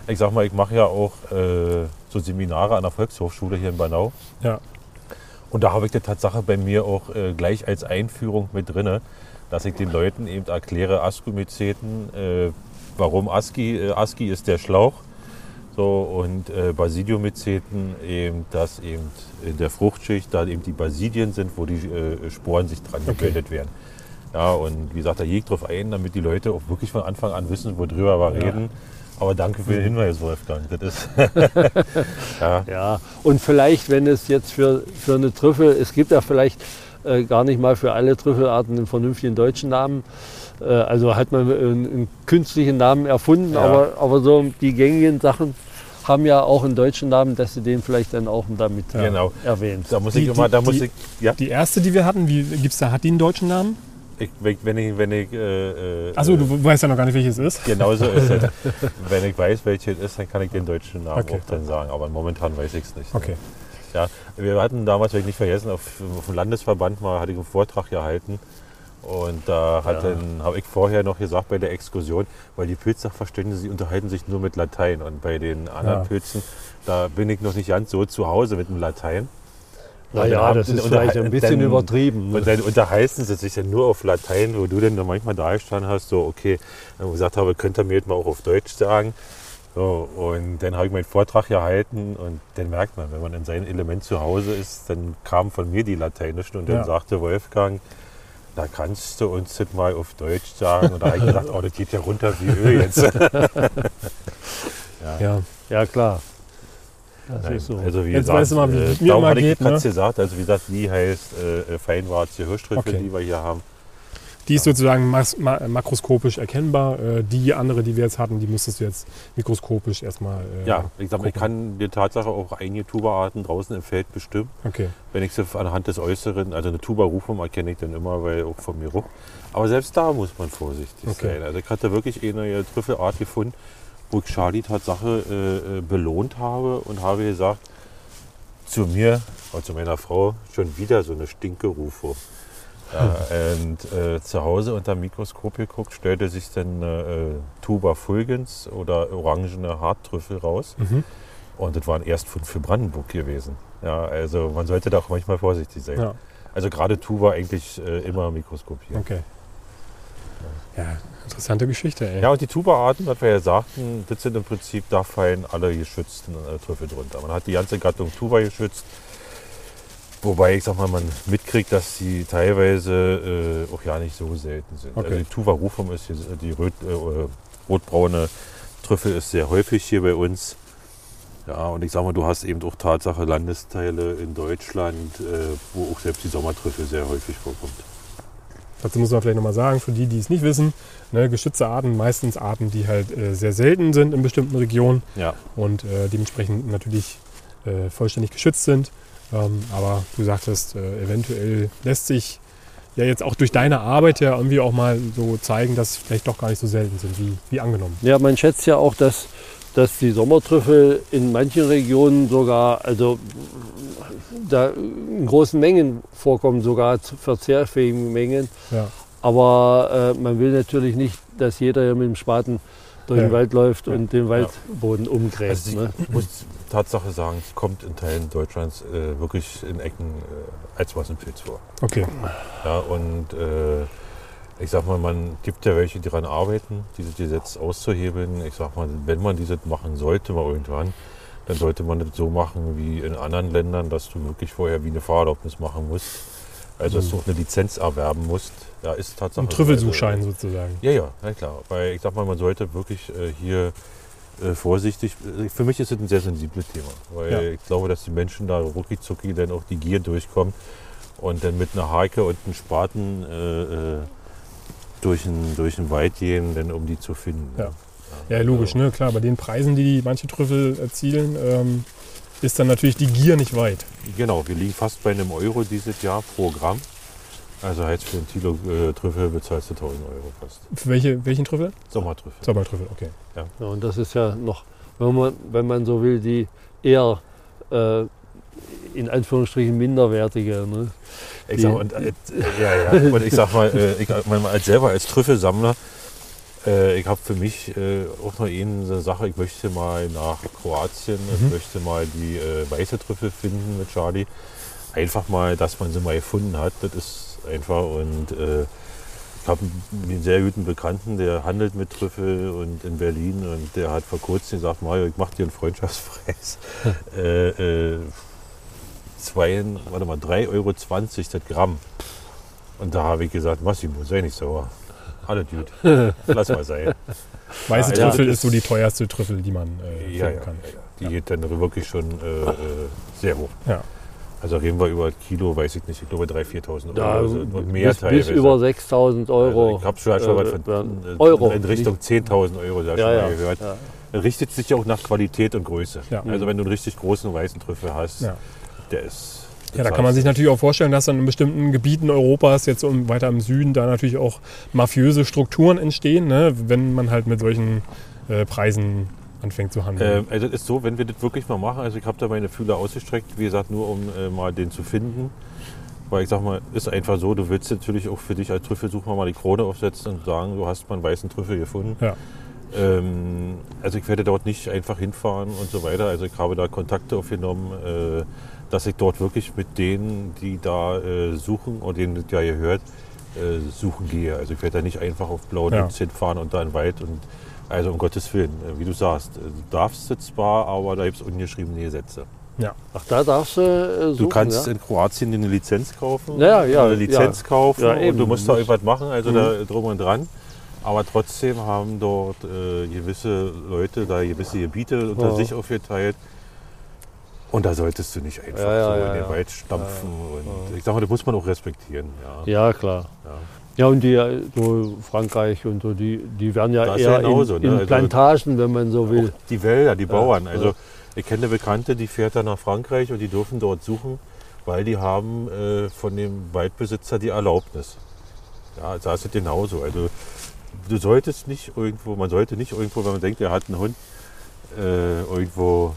S1: Ich sag mal, ich mache ja auch äh, so Seminare an der Volkshochschule hier in Banau.
S2: Ja.
S1: Und da habe ich die Tatsache bei mir auch äh, gleich als Einführung mit drinne, dass ich den Leuten eben erkläre, Ascomyceten, äh, warum ASCII, äh, ASCII ist der Schlauch. So, und äh, Basidiomyceten eben, dass eben in der Fruchtschicht da eben die Basidien sind, wo die äh, Sporen sich dran
S2: Okay.
S1: gebildet werden. Ja, und wie gesagt, da gehe ich drauf ein, damit die Leute auch wirklich von Anfang an wissen, worüber wir
S2: Ja.
S1: reden. Aber danke für den Hinweis, Wolfgang. Das ist ja,
S3: Ja, und vielleicht, wenn es jetzt für, für eine Trüffel, es gibt ja vielleicht äh, gar nicht mal für alle Trüffelarten einen vernünftigen deutschen Namen. Äh, also hat man einen, einen künstlichen Namen erfunden,
S1: Ja.
S3: aber, aber so die gängigen Sachen haben ja auch einen deutschen Namen, dass sie den vielleicht dann auch damit
S2: Ja.
S1: genau.
S3: erwähnt.
S1: Da muss
S2: Die-
S1: ich immer, da
S2: die-
S1: muss ich, ja,
S2: Die erste, die wir hatten, wie gibt's da, hat die einen deutschen Namen?
S1: ich, wenn ich, wenn ich, äh, äh,
S2: Achso, du weißt ja noch gar nicht, welches es ist.
S1: Genauso ist es. Wenn ich weiß, welches es ist, dann kann ich den deutschen Namen
S2: Okay.
S1: auch dann sagen. Aber momentan weiß ich es nicht.
S2: Okay.
S1: Ja, wir hatten damals, wenn ich nicht vergessen, auf, auf dem Landesverband mal hatte ich einen Vortrag gehalten. Und da hat
S3: Ja.
S1: dann habe ich vorher noch gesagt bei der Exkursion, weil die Pilzsachverständigen, sie unterhalten sich nur mit Latein. Und bei den anderen
S2: Ja.
S1: Pilzen, da bin ich noch nicht ganz so zu Hause mit dem Latein. Und dann
S3: Naja, das ist
S1: und
S3: vielleicht
S1: dann-
S3: ein bisschen
S1: dann-
S3: übertrieben.
S1: Und
S3: Ne?
S1: dann unterhalten sie sich ja nur auf Latein, wo du dann da manchmal da gestanden hast, so, okay, dann gesagt habe, könnt ihr mir jetzt mal auch auf Deutsch sagen. So, und dann habe ich meinen Vortrag gehalten und dann merkt man, wenn man in seinem Element zu Hause ist, dann kam von mir die Lateinischen und dann
S2: Ja.
S1: sagte Wolfgang, da kannst du uns das mal auf Deutsch sagen. Und da habe ich gedacht, oh, das geht ja runter wie Öl jetzt.
S2: Ja.
S3: Ja, klar. Das
S1: Nein,
S3: ist so.
S1: Also wie
S2: Jetzt
S1: gesagt,
S2: weißt du mal, wie
S1: äh,
S2: mir
S1: ich gerade
S2: ne?
S1: gesagt, also wie gesagt, die heißt äh, äh, Feinwarze Hirschtrüffel,
S2: Okay.
S1: die wir hier haben.
S2: Die ist sozusagen makroskopisch erkennbar. Äh, die andere, die wir jetzt hatten, die musstest du jetzt mikroskopisch erstmal. Äh,
S1: Ja, ich sag mal, ich kann die Tatsache auch einige Tuberarten draußen im Feld bestimmen.
S2: Okay.
S1: Wenn ich sie anhand des Äußeren, also eine Tuberrufum erkenne ich dann immer, weil auch von mir ruck. Aber selbst da muss man vorsichtig
S2: Okay.
S1: sein. Also ich hatte wirklich eine Trüffelart gefunden, wo ich Charlie Tatsache äh, äh, belohnt habe und habe gesagt, zu mir und zu meiner Frau schon wieder so eine stinke Rufo. Ja, und äh, zu Hause unter dem Mikroskop geguckt, stellte sich dann äh, Tuber fulgens oder orangene Harttrüffel raus.
S2: Mhm.
S1: Und das waren erst für, für Brandenburg gewesen. Ja, also man sollte da auch manchmal vorsichtig sein.
S2: Ja,
S1: Also gerade Tuba eigentlich äh, immer mikroskopieren.
S2: okay. Ja, interessante Geschichte, ey.
S1: Ja, und die Tuba-Arten, was wir ja sagten, das sind im Prinzip, da fallen alle geschützten äh, Trüffel drunter. Man hat die ganze Gattung Tuba geschützt. Wobei ich sag mal, man mitkriegt, dass sie teilweise äh, auch ja nicht so selten sind.
S2: Okay.
S1: Also die Tuba rufum ist hier, die rot, äh, rotbraune Trüffel ist sehr häufig hier bei uns. Ja, und ich sag mal, du hast eben auch Tatsache Landesteile in Deutschland, äh, wo auch selbst die Sommertrüffel sehr häufig vorkommt.
S2: Dazu muss man vielleicht nochmal sagen, für die, die es nicht wissen, ne, geschützte Arten, meistens Arten, die halt äh, sehr selten sind in bestimmten Regionen
S1: Ja,
S2: und äh, dementsprechend natürlich äh, vollständig geschützt sind. Ähm, aber du sagtest, äh, eventuell lässt sich ja jetzt auch durch deine Arbeit ja irgendwie auch mal so zeigen, dass sie vielleicht doch gar nicht so selten sind, wie, wie angenommen.
S3: Ja, man schätzt ja auch, dass, dass die Sommertrüffel in manchen Regionen sogar, also da in großen Mengen vorkommen, sogar zu verzehrfähigen Mengen.
S2: Ja,
S3: Aber äh, man will natürlich nicht, dass jeder hier mit dem Spaten durch den. Wald läuft und den Waldboden umgräbt.
S1: Also
S3: ne?
S1: ich muss Tatsache sagen, es kommt in Teilen Deutschlands äh, wirklich in Ecken äh, als Massenpilz vor.
S2: okay.
S1: Ja, und äh, ich sag mal, man gibt ja welche, die daran arbeiten, dieses Gesetz auszuhebeln. Ich sag mal, wenn man dieses machen sollte mal irgendwann, dann sollte man das so machen wie in anderen Ländern, dass du wirklich vorher wie eine Fahrerlaubnis machen musst. Also dass du auch eine Lizenz erwerben musst. Ja, ist Tatsache.
S2: Ein. Trüffelsuchschein
S1: Also,
S2: sozusagen.
S1: ja, ja, na klar. Weil ich sag mal, man sollte wirklich äh, hier äh, vorsichtig. äh, Für mich ist es ein sehr sensibles Thema, weil
S2: Ja.
S1: ich glaube, dass die Menschen da rucki zucki dann auch die Gier durchkommen und dann mit einer Hake und einem Spaten äh, äh, durch den durch den Wald gehen, dann um die zu finden.
S2: Ja. Ja, logisch,
S1: Also,
S2: ne? Klar, bei den Preisen, die manche Trüffel erzielen, ähm, ist dann natürlich die Gier nicht weit.
S1: Genau, wir liegen fast bei einem Euro dieses Jahr pro Gramm. Also heißt für ein Kilo äh, Trüffel bezahlst du 1000 Euro fast.
S2: Für welche, welchen Trüffel?
S1: Sommertrüffel.
S2: Sommertrüffel, okay.
S3: Ja, und das ist ja noch, wenn man, wenn man so will, die eher äh, in Anführungsstrichen minderwertige. Ne?
S1: Ich
S3: Die-
S1: sag, und, äh, ja, ja. und ich sag mal, äh, ich mein, als selber als Trüffelsammler, äh, ich habe für mich äh, auch noch eine Sache, ich möchte mal nach Kroatien, ich
S2: Mhm.
S1: möchte mal die äh, weiße Trüffel finden mit Charlie. Einfach mal, dass man sie mal gefunden hat, das ist einfach und äh, ich habe einen sehr guten Bekannten, der handelt mit Trüffel und in Berlin und der hat vor kurzem gesagt, Mario, ich mache dir einen Freundschaftspreis. äh, äh, zwei, warte mal, 3,20 Euro das Gramm. Und da habe ich gesagt, Massimo, sei nicht sauer. Alles gut. Lass mal sein.
S2: Weiße
S1: Ja,
S2: Trüffel
S1: das
S2: ist so die teuerste Trüffel, die man äh,
S1: Ja, ja,
S2: kann.
S1: Die geht dann wirklich schon äh, äh, sehr hoch.
S2: Ja.
S1: Also reden wir über Kilo, weiß ich nicht, ich glaube 3.000, 4.000 Euro
S3: Da,
S1: also, mehr
S3: bis,
S1: teilweise.
S3: bis über 6.000 Euro.
S1: Also ich habe schon, schon
S3: äh,
S1: was von
S3: werden-
S1: äh,
S3: Euro,
S1: in Richtung 10.000 Euro
S3: ja,
S1: schon
S3: ja,
S1: mal gehört.
S3: ja.
S1: Richtet sich auch nach Qualität und Größe.
S2: Ja.
S1: Also wenn du einen richtig großen weißen Trüffel hast,
S2: Ja.
S1: der ist.
S2: Ja, da kann man sich natürlich auch vorstellen, dass dann in bestimmten Gebieten Europas, jetzt weiter im Süden, da natürlich auch mafiöse Strukturen entstehen, ne? wenn man halt mit solchen äh, Preisen anfängt zu handeln.
S1: Ähm, also es ist so, wenn wir das wirklich mal machen, also ich habe da meine Fühler ausgestreckt, wie gesagt, nur um äh, mal den zu finden. Weil ich sag mal, ist einfach so, du willst natürlich auch für dich als Trüffelsucher mal die Krone aufsetzen und sagen, du hast mal einen weißen Trüffel gefunden.
S2: Ja.
S1: Ähm, also ich werde dort nicht einfach hinfahren und so weiter. Also ich habe da Kontakte aufgenommen, äh, dass ich dort wirklich mit denen, die da äh, suchen und denen das ja gehört, äh, suchen gehe. Also ich werde da nicht einfach auf blauen
S2: Ja.
S1: Hinfahren und da in den Wald und also um Gottes Willen, äh, wie du sagst, äh, du darfst es zwar, aber da gibt es ungeschriebene Gesetze.
S3: Ach, da darfst du äh, suchen,
S1: Du kannst
S3: ja?
S1: in Kroatien eine Lizenz kaufen,
S3: Ja, ja,
S1: eine Lizenz kaufen
S3: Ja,
S1: und du musst da irgendwas machen, also da
S3: Mhm.
S1: drum und dran. Aber trotzdem haben dort äh, gewisse Leute da gewisse Gebiete unter
S3: Ja.
S1: sich aufgeteilt. Und da solltest du nicht einfach
S3: Ja, ja,
S1: so
S3: ja,
S1: in den
S3: ja.
S1: Wald stampfen.
S3: Ja,
S1: und
S3: ja.
S1: Ich sag mal, das muss man auch respektieren. Ja.
S3: Ja, klar.
S1: Ja.
S3: Und die äh, so Frankreich und so, die, die werden ja
S1: Da ist
S3: eher
S1: ja genauso,
S3: in,
S1: ne?
S3: in
S1: Also-
S3: Plantagen, wenn man so will.
S1: Die Wälder, die Bauern.
S3: ja.
S1: Also ich kenne eine Bekannte, die fährt dann nach Frankreich und die dürfen dort suchen, weil die haben äh, von dem Waldbesitzer die Erlaubnis. Ja, da ist es genauso. Also du solltest nicht irgendwo, man sollte nicht irgendwo, wenn man denkt, er hat einen Hund, äh, irgendwo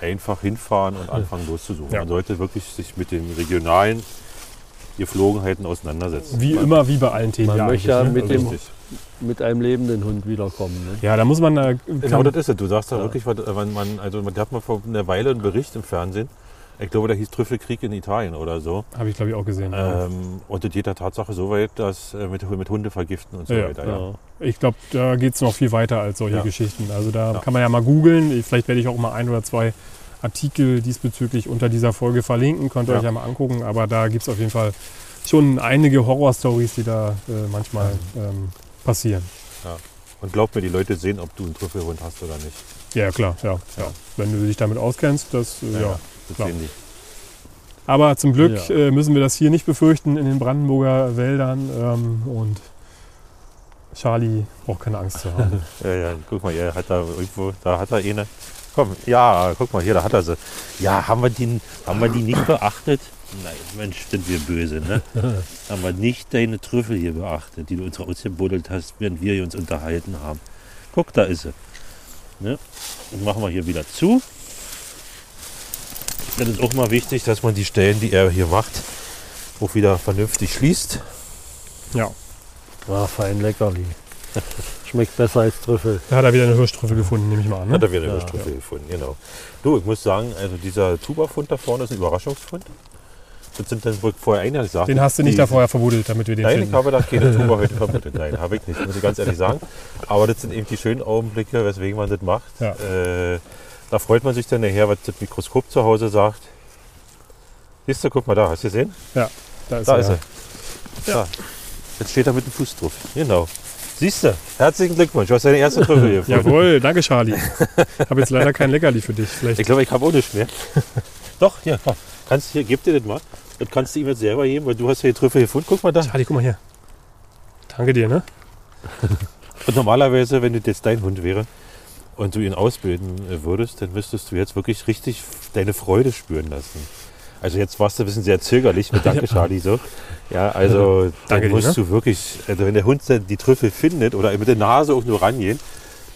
S1: einfach hinfahren und anfangen loszusuchen.
S2: Ja.
S1: Man sollte wirklich sich mit den regionalen Geflogenheiten auseinandersetzen.
S2: wie
S1: Man-
S2: immer, wie bei allen Themen.
S3: Man
S2: ja,
S3: möchte ja
S2: ne?
S3: mit dem-. Mit einem lebenden Hund wiederkommen. Ne?
S2: ja, da muss man. Äh,
S1: Genau das ist es. Du sagst da
S3: Ja.
S1: wirklich, was, wenn man, also man hat mal vor einer Weile einen Bericht im Fernsehen. Ich glaube, der hieß Trüffelkrieg in Italien oder so.
S2: Habe ich, glaube ich, auch gesehen. ja.
S1: Ähm, und das geht der Tatsache so weit, dass äh, mit, mit Hunde vergiften und so
S2: Ja,
S1: weiter. Ja.
S3: Ja.
S2: Ich glaube, da geht es noch viel weiter als solche
S1: Ja.
S2: Geschichten. Also da
S1: Ja.
S2: kann man ja mal googeln. Vielleicht werde ich auch mal ein oder zwei Artikel diesbezüglich unter dieser Folge verlinken. Könnt ihr
S1: Ja.
S2: euch ja mal angucken. Aber da gibt es auf jeden Fall schon einige Horrorstories, die da äh, manchmal ähm, passieren.
S1: Und glaub mir, die Leute sehen, ob du einen Trüffelhund hast oder nicht.
S2: Ja, klar. Ja, ja.
S1: Ja.
S2: Wenn du dich damit auskennst, das, äh, ja.
S1: das
S2: klar.
S1: sehen die.
S2: Aber zum Glück
S3: Ja.
S2: äh, müssen wir das hier nicht befürchten in den Brandenburger Wäldern. Ähm, und Charlie braucht keine Angst zu haben.
S1: Ja, ja, guck mal, er hat da irgendwo, da hat er eine. Komm, ja, guck mal, hier, da hat er sie. Ja, haben wir die, haben wir die nicht beachtet? Nein, Mensch, sind wir böse, ne? haben wir nicht deine Trüffel hier beachtet, die du uns rausgebuddelt hast, während wir uns unterhalten haben. Guck, da ist sie. Ne? Und machen wir hier wieder zu. Das ist auch mal wichtig, dass man die Stellen, die er hier macht, auch wieder vernünftig schließt.
S2: ja,
S3: Ah, fein leckerli. Schmeckt besser als Trüffel.
S2: da hat er wieder eine Hirschtrüffel gefunden, nehme ich mal an.
S1: Hat
S2: Ne?
S1: er wieder eine
S3: Ja.
S1: Trüffel gefunden, genau. Du, ich muss sagen, also dieser Tuba-Fund da vorne ist ein Überraschungsfund. Das sind dann wohl vorher einer gesagt.
S2: Den hast du nicht da vorher verbuddelt, damit wir den
S1: Nein,
S2: finden.
S1: ich habe da keine Tuba heute vermutet. Nein, habe ich nicht, muss ich ganz ehrlich sagen. Aber das sind eben die schönen Augenblicke, weswegen man das macht.
S2: Ja.
S1: Äh, da freut man sich dann nachher, was das Mikroskop zu Hause sagt. Siehst du, guck mal da, hast du gesehen?
S2: da ist
S1: Da
S2: er.
S1: ist er. Da. Jetzt steht er mit dem Fuß drauf. Genau. Siehst du, herzlichen Glückwunsch, du hast deine erste Trüffel gefunden.
S2: Jawohl, danke Charlie. habe jetzt leider kein Leckerli für dich. Vielleicht
S1: Ich glaube, ich habe auch nicht mehr. Doch, hier, komm. Kannst hier, gib dir das mal. Das kannst du ihm jetzt selber geben, weil du hast ja die Trüffel gefunden. Guck mal da.
S2: Charlie, guck mal hier. Danke dir, ne?
S1: Und normalerweise, wenn das jetzt dein Hund wäre und du ihn ausbilden würdest, dann müsstest du jetzt wirklich richtig deine Freude spüren lassen. Also jetzt warst du ein bisschen sehr zögerlich mit Danke, Charlie. So. Ja, also dann
S2: Danke dir,
S1: musst
S2: ne?
S1: du wirklich, also wenn der Hund die Trüffel findet oder mit der Nase auch nur rangehen,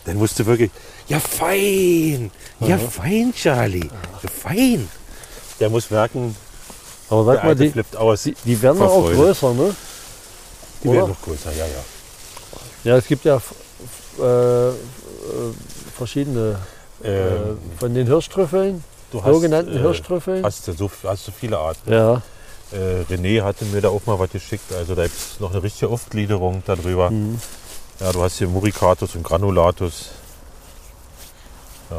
S1: dann musst du wirklich, ja fein, ja fein, Charlie, ja fein. Der muss merken,
S3: Aber sag mal, die,
S1: flippt aus.
S3: die, die werden auch größer, ne?
S1: Die
S3: oder?
S1: werden noch größer, ja, ja.
S3: Ja, es gibt ja äh, äh, verschiedene
S1: Ähm,
S3: äh, von den Hirschtrüffeln,
S1: du hast,
S3: sogenannten
S1: äh,
S3: Hirschtrüffeln.
S1: Hast du so, hast du viele Arten.
S3: Ja,
S1: Äh, René hatte mir da auch mal was geschickt. Also da gibt es noch eine richtige Aufgliederung darüber.
S3: Mhm.
S1: Ja, du hast hier Muricatus und Granulatus. Ja.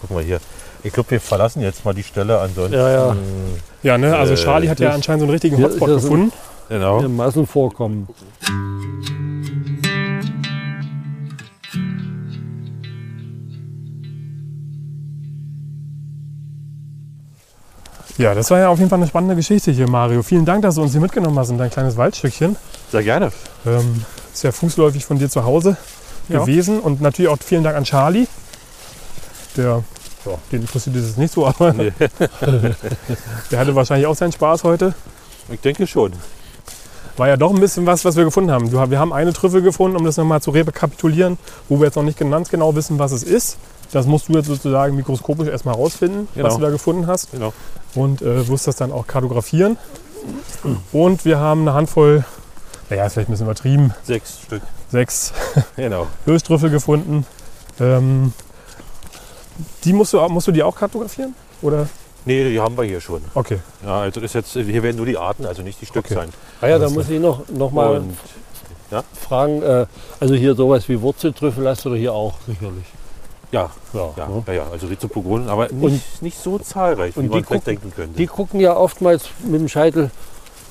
S1: Guck mal hier. Ich glaube, wir verlassen jetzt mal die Stelle. Ansonsten.
S3: Ja, ja.
S2: Ja, ne? Also
S1: Äh,
S2: Charlie hat ja anscheinend so einen richtigen Hotspot gefunden.
S1: Genau.
S3: Massenvorkommen.
S2: Ja, das war ja auf jeden Fall eine spannende Geschichte hier, Mario. Vielen Dank, dass du uns hier mitgenommen hast in dein kleines Waldstückchen.
S1: Sehr gerne.
S2: Ähm, ist ja fußläufig von dir zu Hause
S1: Ja.
S2: gewesen. Und natürlich auch vielen Dank an Charlie. Der, ja, den interessiert es nicht so, aber
S1: Nee.
S2: der hatte wahrscheinlich auch seinen Spaß heute.
S1: Ich denke schon.
S2: War ja doch ein bisschen was, was wir gefunden haben. Wir haben eine Trüffel gefunden, um das nochmal zu rekapitulieren, wo wir jetzt noch nicht ganz genau wissen, was es ist. Das musst du jetzt sozusagen mikroskopisch erstmal rausfinden, was
S1: Genau.
S2: du da gefunden hast.
S1: Genau.
S2: Und äh, wirst das dann auch kartografieren. Und wir haben eine Handvoll, naja, ist vielleicht ein bisschen übertrieben,
S1: Sechs Stück.
S2: sechs
S1: Genau.
S2: Hirschtrüffel gefunden. Ähm, die musst du, musst du die auch kartografieren? Oder?
S1: Nee, die haben wir hier schon.
S2: Okay.
S1: Ja, also das ist jetzt, hier werden nur die Arten, also nicht die Stück
S2: Okay.
S1: sein.
S3: Ah ja, da muss ich noch, noch mal
S1: Und
S3: fragen. Äh, also hier sowas wie Wurzeltrüffel hast du hier auch sicherlich.
S1: Ja,
S3: Ja,
S1: ja,
S3: ne?
S1: ja, ja, also Rhizopogon, aber nicht, nicht so zahlreich, wie
S3: und
S1: man
S3: die
S1: vielleicht
S3: gucken-
S1: denken könnte.
S3: Die gucken ja oftmals mit dem Scheitel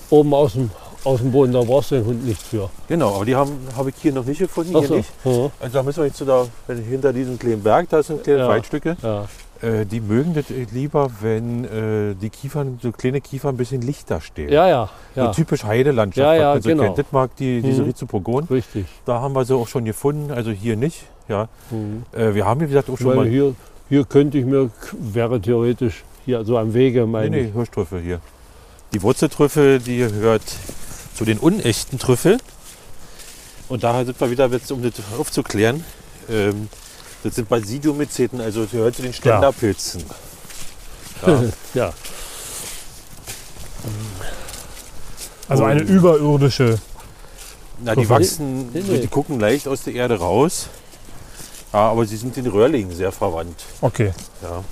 S3: oben aus dem, aus dem Boden. Da brauchst du den Hund nicht für.
S1: genau, aber die habe hab ich hier noch nicht gefunden,
S3: Ach
S1: hier
S3: so.
S1: nicht.
S3: Ja.
S1: Also da müssen wir jetzt so da, wenn hinter diesem kleinen Berg, da sind kleine
S3: Ja.
S1: Waldstücke.
S3: Ja.
S1: Äh, die mögen das lieber, wenn äh, die Kiefern, so kleine Kiefern ein bisschen lichter stehen.
S3: ja, ja,
S1: So
S3: ja,
S1: typisch Heidelandschaft,
S3: Ja, ja,
S1: was man so
S3: genau.
S1: kennt. Das mag die, diese
S3: Mhm.
S1: Rhizopogon.
S3: richtig.
S1: Da haben wir sie auch schon gefunden, also hier nicht. Ja.
S3: Mhm.
S1: Äh, wir haben, wie gesagt, auch schon
S3: Weil
S1: mal
S3: hier, hier könnte ich mir, wäre theoretisch hier so am Wege,
S1: nee,
S3: meine
S1: nee,
S3: ich.
S1: Hirschtrüffel hier. Die Wurzeltrüffel, die gehört zu den unechten Trüffel. Und da sind wir wieder, jetzt, um das aufzuklären, ähm, das sind Basidiomyceten, also das gehört zu den Ständerpilzen. Ja.
S3: Ja,
S2: Also eine überirdische.
S1: Na, die wachsen,
S3: Nee, nee.
S1: die gucken leicht aus der Erde raus. Ja, aber sie sind den Röhrlingen sehr verwandt.
S2: Okay.
S1: Ja.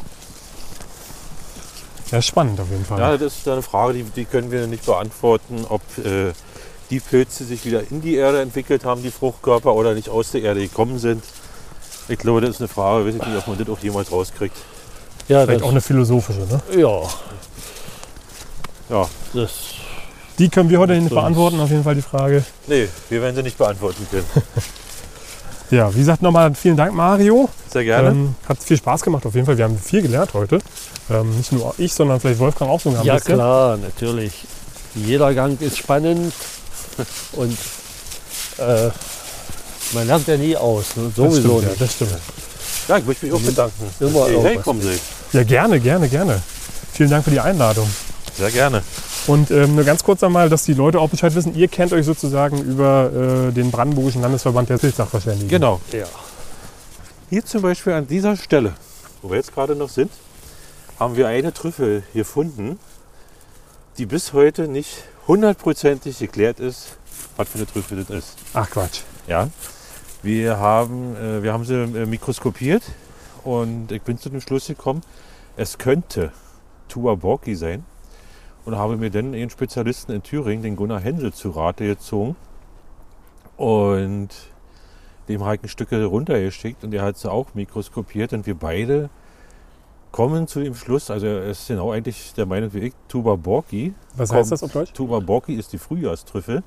S2: Ja, spannend auf jeden Fall.
S1: Ja, das ist eine Frage, die, die können wir nicht beantworten, ob äh, die Pilze sich wieder in die Erde entwickelt haben, die Fruchtkörper, oder nicht aus der Erde gekommen sind. Ich glaube, das ist eine Frage, weiß ich nicht, ob man das auch jemals rauskriegt.
S3: ja,
S2: Vielleicht
S3: das,
S2: auch eine philosophische. Ne?
S3: ja,
S1: Ja,
S3: das,
S2: Die können wir heute nicht beantworten, auf jeden Fall die Frage.
S1: nee, wir werden sie nicht beantworten können.
S2: Ja, wie gesagt, nochmal vielen Dank, Mario.
S1: Sehr gerne.
S2: Ähm, hat viel Spaß gemacht auf jeden Fall. Wir haben viel gelernt heute. Ähm, nicht nur ich, sondern vielleicht Wolfgang auch sogar ein
S3: ja
S2: bisschen.
S3: klar, natürlich. Jeder Gang ist spannend und äh, man lernt ja nie aus. Ne?
S2: Das
S3: Sowieso
S2: stimmt, ja,
S3: nicht.
S2: das stimmt.
S1: Ja, ich möchte mich auch bedanken.
S3: Immer
S1: Hey, hey,
S3: irgendwas.
S1: kommen Sie.
S2: Ja, gerne, gerne, gerne. Vielen Dank für die Einladung.
S1: Sehr gerne.
S2: Und ähm, nur ganz kurz einmal, dass die Leute auch Bescheid wissen, ihr kennt euch sozusagen über äh, den Brandenburgischen Landesverband der Pilzsachverständigen.
S1: Genau.
S3: Ja.
S1: Hier zum Beispiel an dieser Stelle, wo wir jetzt gerade noch sind, haben wir eine Trüffel gefunden, die bis heute nicht hundertprozentig geklärt ist, was für eine Trüffel das ist.
S2: Ach Quatsch.
S1: Ja. Wir haben, äh, wir haben sie äh, mikroskopiert und ich bin zu dem Schluss gekommen, es könnte Tuaborki sein und habe mir dann einen Spezialisten in Thüringen, den Gunnar Hensel, zu Rate gezogen und dem habe ich ein Stück runtergeschickt und der hat sie auch mikroskopiert und wir beide kommen zu dem Schluss, also er ist genau eigentlich der Meinung wie ich, Tubaborki,
S2: Was
S1: Kommt.
S2: heißt das auf Deutsch?
S1: Tubaborki ist die Frühjahrstrüffel.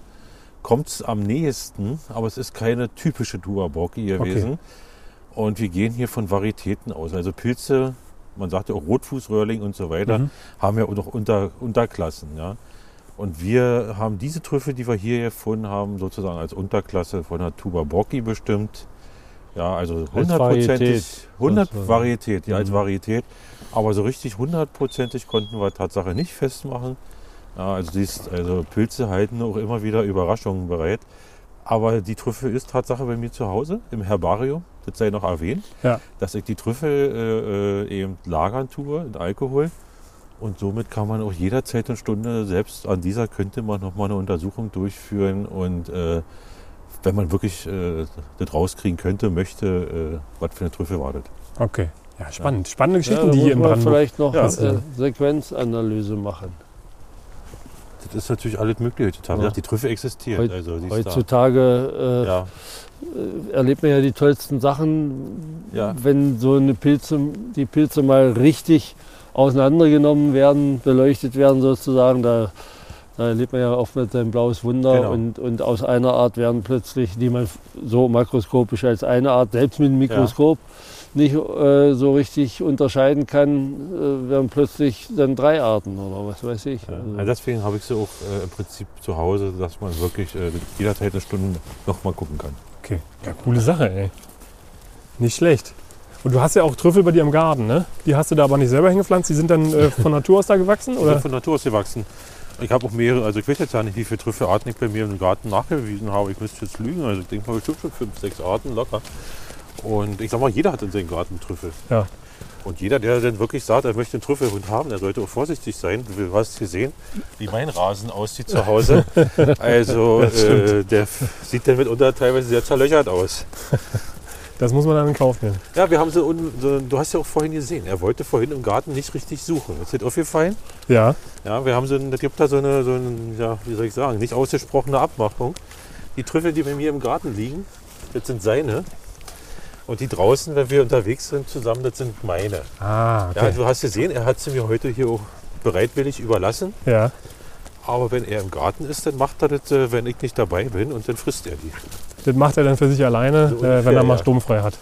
S1: Kommt es am nächsten, aber es ist keine typische Tubaborki gewesen. Und wir gehen hier von Varietäten aus. Also Pilze, man sagt ja auch Rotfußröhrling und so weiter,
S2: Mhm.
S1: haben ja auch noch Unter, Unterklassen. Ja. Und wir haben diese Trüffel, die wir hier gefunden haben, sozusagen als Unterklasse von der Tubaborki bestimmt. Ja, also
S3: Varietät.
S1: hundertprozentig, 100
S3: Also,
S1: Varietät, ja, als
S3: mhm.
S1: Varietät. Aber so richtig hundertprozentig konnten wir Tatsache nicht festmachen. Ja, also, siehst, also Pilze halten auch immer wieder Überraschungen bereit. Aber die Trüffel ist Tatsache bei mir zu Hause im Herbarium. Das sei noch erwähnt,
S2: Ja.
S1: dass ich die Trüffel äh, äh, eben lagern tue in Alkohol. Und somit kann man auch jederzeit eine Stunde, selbst an dieser könnte man nochmal eine Untersuchung durchführen. Und äh, wenn man wirklich äh, das rauskriegen könnte, möchte, äh, was für eine Trüffel war das.
S2: Okay. Ja, spannend. Spannende
S3: Ja,
S2: Geschichten,
S3: da
S2: die hier
S3: man
S2: Brandenburg.
S3: vielleicht noch
S1: Ja.
S3: äh, Sequenzanalyse machen.
S1: Das ist natürlich alles möglich heutzutage.
S3: Ja.
S1: Die Trüffel existiert.
S3: Heut-
S1: also,
S3: Heutzutage äh,
S1: ja,
S3: äh, erlebt man ja die tollsten Sachen,
S1: Ja.
S3: wenn so eine Pilze, die Pilze mal richtig auseinandergenommen werden, beleuchtet werden sozusagen. Da, da erlebt man ja oft mit ein blaues Wunder
S1: Genau.
S3: und, und aus einer Art werden plötzlich, die man so makroskopisch als eine Art, selbst mit dem Mikroskop nicht äh, so richtig unterscheiden kann, äh, werden plötzlich dann drei Arten oder was weiß ich. Also,
S1: Also deswegen habe ich sie auch äh, im Prinzip zu Hause, dass man wirklich äh, jederzeit eine Stunde nochmal gucken kann.
S2: Okay. Ja, coole Sache, ey. Nicht schlecht. Und du hast ja auch Trüffel bei dir im Garten, ne? Die hast du da aber nicht selber hingepflanzt. Die sind dann äh, von Natur aus da gewachsen?
S1: Die
S2: Oder?
S1: sind von Natur aus gewachsen. Ich habe auch mehrere, also ich weiß jetzt ja nicht, wie viele Trüffelarten ich bei mir im Garten nachgewiesen habe. Ich müsste jetzt lügen, also ich denke mal bestimmt schon fünf, sechs Arten locker. Und ich sag mal, jeder hat in seinem Garten Trüffel.
S2: Ja.
S1: Und jeder, der dann wirklich sagt, er möchte einen Trüffelhund haben, der sollte auch vorsichtig sein. Du hast gesehen, wie mein Rasen aussieht zu Hause. Also äh, der sieht dann mitunter teilweise sehr zerlöchert aus.
S2: Das muss man dann in Kauf nehmen.
S1: Ja, wir haben so, so, du hast ja auch vorhin gesehen, er wollte vorhin im Garten nicht richtig suchen. Ist dir aufgefallen?
S2: Ja.
S1: Ja, wir haben so ein, da gibt da so eine, so ein, ja, wie soll ich sagen, nicht ausgesprochene Abmachung. Die Trüffel, die bei mir im Garten liegen, das sind seine. Und die draußen, wenn wir unterwegs sind zusammen, das sind meine.
S2: Ah,
S1: Ja,
S2: okay.
S1: du hast gesehen, er hat sie mir heute hier auch bereitwillig überlassen.
S2: Ja.
S1: Aber wenn er im Garten ist, dann macht er das, äh, wenn ich nicht dabei bin und dann frisst er die.
S2: Das macht er dann für sich alleine,
S1: So
S2: äh,
S1: ungefähr,
S2: wenn er mal
S1: ja.
S2: sturmfrei hat.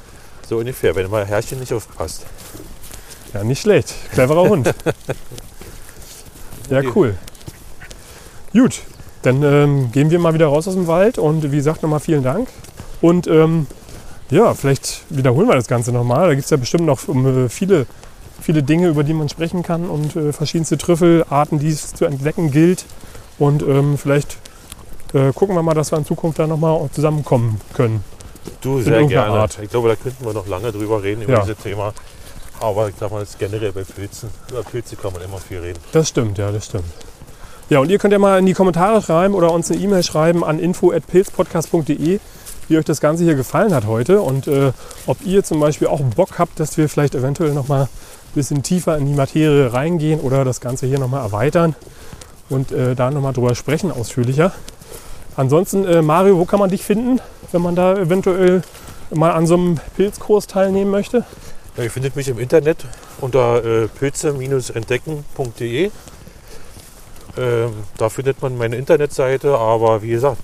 S1: So ungefähr, wenn mal Herrchen nicht aufpasst.
S2: Ja, nicht schlecht. Cleverer Hund. Ja, cool. Gut, dann ähm, gehen wir mal wieder raus aus dem Wald und wie gesagt nochmal vielen Dank. Und ähm, ja, vielleicht wiederholen wir das Ganze nochmal. Da gibt es ja bestimmt noch ähm, viele, viele Dinge, über die man sprechen kann und äh, verschiedenste Trüffelarten, die es zu entdecken gilt. Und ähm, vielleicht äh, gucken wir mal, dass wir in Zukunft da nochmal zusammenkommen können.
S1: Du,
S2: In
S1: sehr gerne.
S2: Art.
S1: Ich glaube, da könnten wir noch lange drüber reden, über
S2: Ja.
S1: dieses Thema. Aber ich sag mal, das ist generell bei Pilzen. Über Pilze kann man immer viel reden.
S2: Das stimmt, ja, das stimmt. Ja, und ihr könnt ja mal in die Kommentare schreiben oder uns eine E-Mail schreiben an info.pilzpodcast.de, wie euch das Ganze hier gefallen hat heute und äh, ob ihr zum Beispiel auch Bock habt, dass wir vielleicht eventuell noch mal ein bisschen tiefer in die Materie reingehen oder das Ganze hier noch mal erweitern und äh, da noch mal drüber sprechen ausführlicher. Ansonsten, äh, Mario, wo kann man dich finden, wenn man da eventuell mal an so einem Pilzkurs teilnehmen möchte?
S1: Ja, ihr findet mich im Internet unter äh, pilze-entdecken.de. Ähm, da findet man meine Internetseite, aber wie gesagt,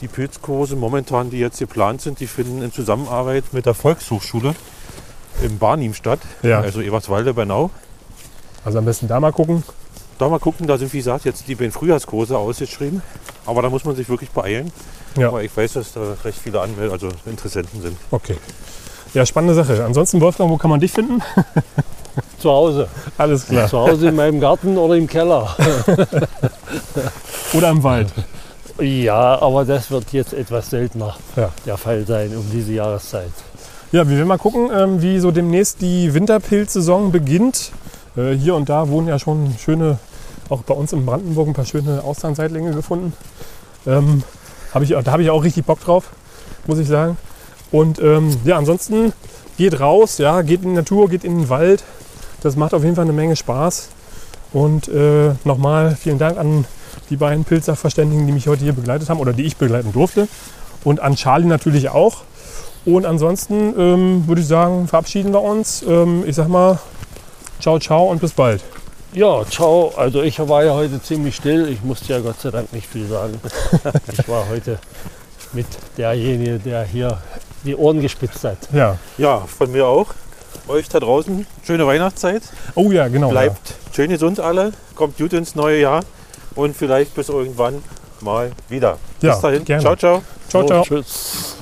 S1: die Pilzkurse momentan, die jetzt geplant sind, die finden in Zusammenarbeit mit der Volkshochschule in Barnim statt,
S2: Ja.
S1: also Eberswalde Bernau.
S2: Also am besten da mal gucken.
S1: Da mal gucken, da sind wie gesagt jetzt die beiden Frühjahrskurse ausgeschrieben, aber da muss man sich wirklich beeilen,
S2: Ja.
S1: weil ich weiß, dass da recht viele Anmel also Interessenten sind.
S2: Okay. Ja, spannende Sache. Ansonsten, Wolfgang, wo kann man dich finden?
S3: zu Hause.
S2: Alles klar.
S3: Zu Hause in meinem Garten oder im Keller.
S2: Oder im Wald.
S3: Ja, aber das wird jetzt etwas seltener
S2: Ja.
S3: der Fall sein um diese Jahreszeit.
S2: Ja, wir werden mal gucken, ähm, wie so demnächst die Winterpilzsaison beginnt. Äh, hier und da wurden ja schon schöne, auch bei uns in Brandenburg, ein paar schöne Austernseitlinge gefunden. Ähm, hab ich, da habe ich auch richtig Bock drauf, muss ich sagen. Und ähm, ja, ansonsten geht raus, ja, geht in die Natur, geht in den Wald. Das macht auf jeden Fall eine Menge Spaß. Und äh, nochmal vielen Dank an die beiden Pilzsachverständigen, die mich heute hier begleitet haben oder die ich begleiten durfte. Und an Charlie natürlich auch. Und ansonsten ähm, würde ich sagen, verabschieden wir uns. Ähm, ich sag mal, ciao, ciao und bis bald.
S3: Ja, ciao. Also ich war ja heute ziemlich still. Ich musste ja Gott sei Dank nicht viel sagen. Ich war heute mit derjenige, der hier die Ohren gespitzt hat.
S2: Ja.
S1: Ja, von mir auch. Euch da draußen, schöne Weihnachtszeit.
S2: Oh ja, genau.
S1: Bleibt schön gesund alle, kommt gut ins neue Jahr und vielleicht bis irgendwann mal wieder.
S2: Ja,
S1: bis dahin,
S2: gerne.
S1: ciao, ciao.
S2: Ciao,
S3: So,
S2: ciao.
S3: Tschüss.